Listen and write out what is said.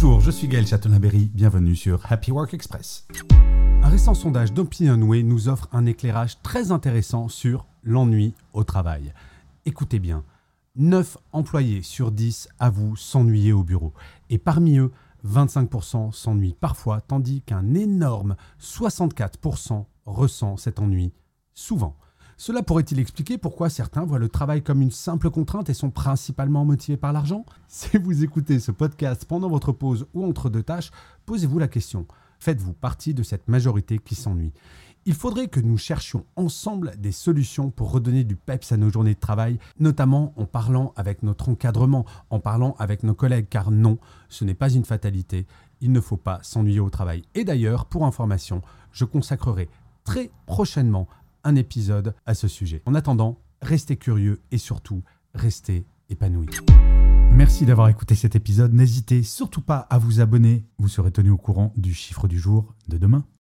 Bonjour, je suis Gaël Chatonaberry, bienvenue sur Happy Work Express. Un récent sondage d'OpinionWay nous offre un éclairage très intéressant sur l'ennui au travail. Écoutez bien, 9 employés sur 10 avouent s'ennuyer au bureau. Et parmi eux, 25% s'ennuient parfois, tandis qu'un énorme 64% ressent cet ennui souvent. Cela pourrait-il expliquer pourquoi certains voient le travail comme une simple contrainte et sont principalement motivés par l'argent? Si vous écoutez ce podcast pendant votre pause ou entre deux tâches, posez-vous la question. Faites-vous partie de cette majorité qui s'ennuie? Il faudrait que nous cherchions ensemble des solutions pour redonner du peps à nos journées de travail, notamment en parlant avec notre encadrement, en parlant avec nos collègues, car non, ce n'est pas une fatalité, il ne faut pas s'ennuyer au travail. Et d'ailleurs, pour information, je consacrerai très prochainement un épisode à ce sujet. En attendant, restez curieux et surtout, restez épanouis. Merci d'avoir écouté cet épisode. N'hésitez surtout pas à vous abonner. Vous serez tenu au courant du chiffre du jour de demain.